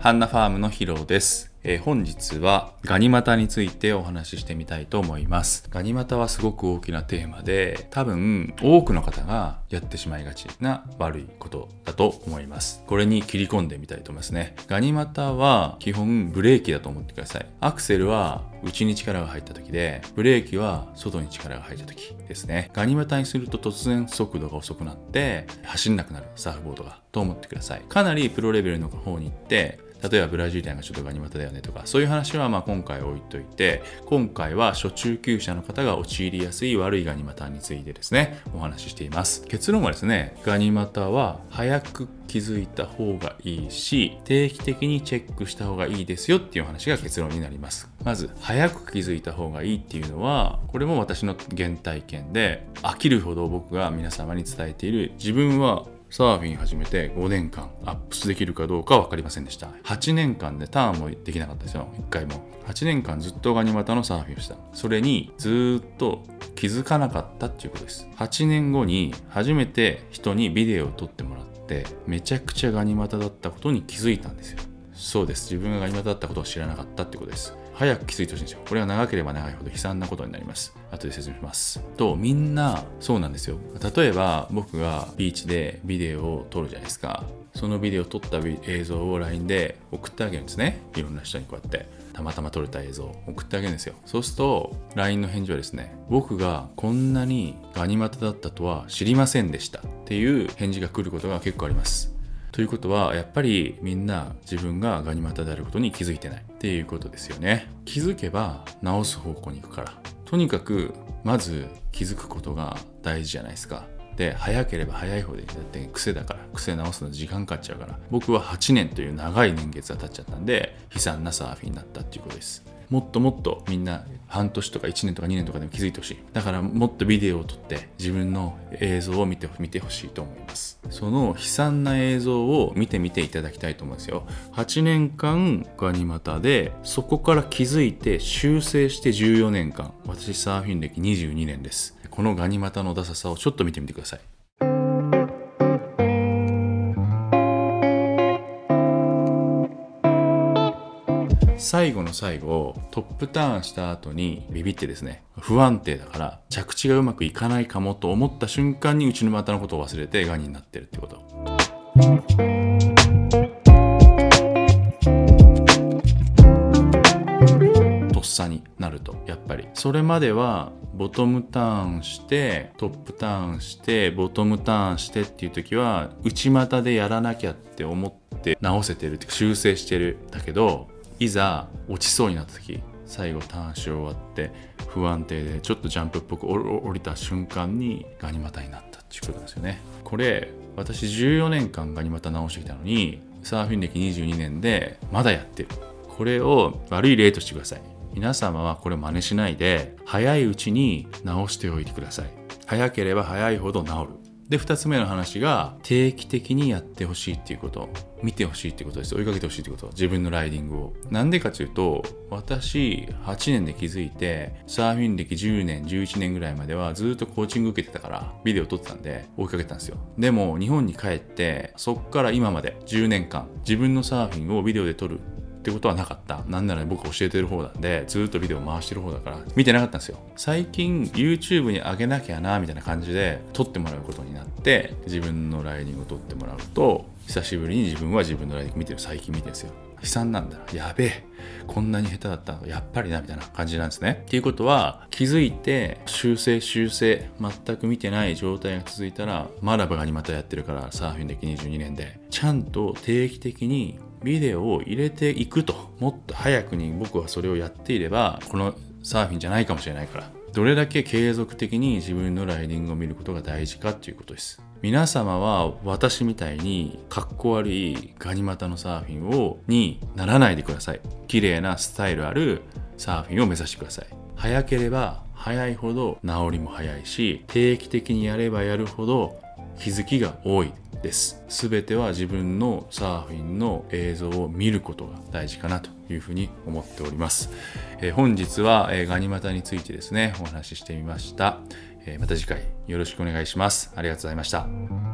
ハンナファームのヒロです。えー、本日はガニ股についてお話ししてみたいと思います。ガニ股はすごく大きなテーマで、多分多くの方がやってしまいがちな悪いことだと思います。これに切り込んでみたいと思いますね。ガニ股は基本ブレーキだと思ってください。アクセルは内に力が入った時で、ブレーキは外に力が入った時ですね。ガニ股にすると突然速度が遅くなって走んなくなるサーフボードがと思ってください。かなりプロレベルの方に行って例えばブラジリアンがちょっとガニ股だよねとかそういう話はまあ今回置いといて今回は初中級者の方が陥りやすい悪いガニ股についてですねお話ししています。結論はですねガニ股は早く気づいた方がいいし定期的にチェックした方がいいですよっていう話が結論になります。まず早く気づいた方がいいっていうのはこれも私の原体験で飽きるほど僕が皆様に伝えている自分はサーフィン始めて5年間アップスできるかどうか分かりませんでした。8年間でターンもできなかったですよ。1回も。8年間ずっとガニ股のサーフィンをした。それにずっと気づかなかったっていうことです。8年後に初めて人にビデオを撮ってもらってめちゃくちゃガニ股だったことに気づいたんですよ。そうです。自分がガニ股だったことを知らなかったってことです。早く気づいてほしいんですよ。これが長ければ長いほど悲惨なことになります。後で説明します。と、みんなそうなんですよ。例えば僕がビーチでビデオを撮るじゃないですか。そのビデオを撮った映像を LINE で送ってあげるんですね。いろんな人にこうやって。たまたま撮れた映像を送ってあげるんですよ。そうすると LINE の返事はですね、僕がこんなにガニ股だったとは知りませんでしたっていう返事が来ることが結構あります。ということはやっぱりみんな自分がガニ股であることに気づいてないっていうことですよね。気づけば直す方向に行くから。とにかくまず気づくことが大事じゃないですか。で早ければ早い方でだって癖だから癖直すの時間かかっちゃうから。僕は8年という長い年月が経っちゃったんで悲惨なサーフィンになったっていうことです。もっともっとみんな半年とか1年とか2年とかでも気づいてほしい。だからもっとビデオを撮って自分の映像を見て見てほしいと思います。その悲惨な映像を見てみていただきたいと思うんですよ。8年間ガニ股でそこから気づいて修正して14年間。私サーフィン歴22年です。このガニ股のダサさをちょっと見てみてください。最後の最後トップターンした後にビビってですね不安定だから着地がうまくいかないかもと思った瞬間に内の股のことを忘れてガニになってるってこと。とっさになると。やっぱりそれまではボトムターンしてトップターンしてボトムターンしてっていう時は内股でやらなきゃって思って直せてるっていうか修正してる。だけどいざ落ちそうになった時最後ターンし終わって不安定でちょっとジャンプっぽく降りた瞬間にガニ股になったっていうことなんですよね。これ私14年間ガニ股直してきたのにサーフィン歴22年でまだやってる。これを悪い例としてください。皆様はこれ真似しないで早いうちに直しておいてください。早ければ早いほど治る。で2つ目の話が定期的にやってほしいっていうこと。見てほしいってことです。追いかけてほしいってこと。自分のライディングを。なんでかというと私8年で気づいてサーフィン歴10年11年ぐらいまではずっとコーチング受けてたからビデオ撮ってたんで追いかけたんですよ。でも日本に帰ってそっから今まで10年間自分のサーフィンをビデオで撮るってことはなかった。なんなら僕教えてる方なんで、ずっとビデオ回してる方だから、見てなかったんですよ。最近 YouTube に上げなきゃな、みたいな感じで撮ってもらうことになって、自分のライディングを撮ってもらうと、久しぶりに自分は自分のライディング見てる、最近見てるんですよ。悲惨なんだ。やべえ。こんなに下手だったやっぱりな、みたいな感じなんですね。っていうことは、気づいて、修正、修正、全く見てない状態が続いたら、まだバカにまたやってるから、サーフィン歴22年で、ちゃんと定期的にビデオを入れていくと。もっと早くに僕はそれをやっていればこのサーフィンじゃないかもしれないから。どれだけ継続的に自分のライディングを見ることが大事かっていうことです。皆様は私みたいにかっこ悪いガニ股のサーフィンをにならないでください。綺麗なスタイルあるサーフィンを目指してください。早ければ早いほど治りも早いし定期的にやればやるほど気づきが多い。です。全ては自分のサーフィンの映像を見ることが大事かなというふうに思っております、えー、本日は、えー、ガニ股についてですねお話ししてみました、えー、また次回よろしくお願いします。ありがとうございました。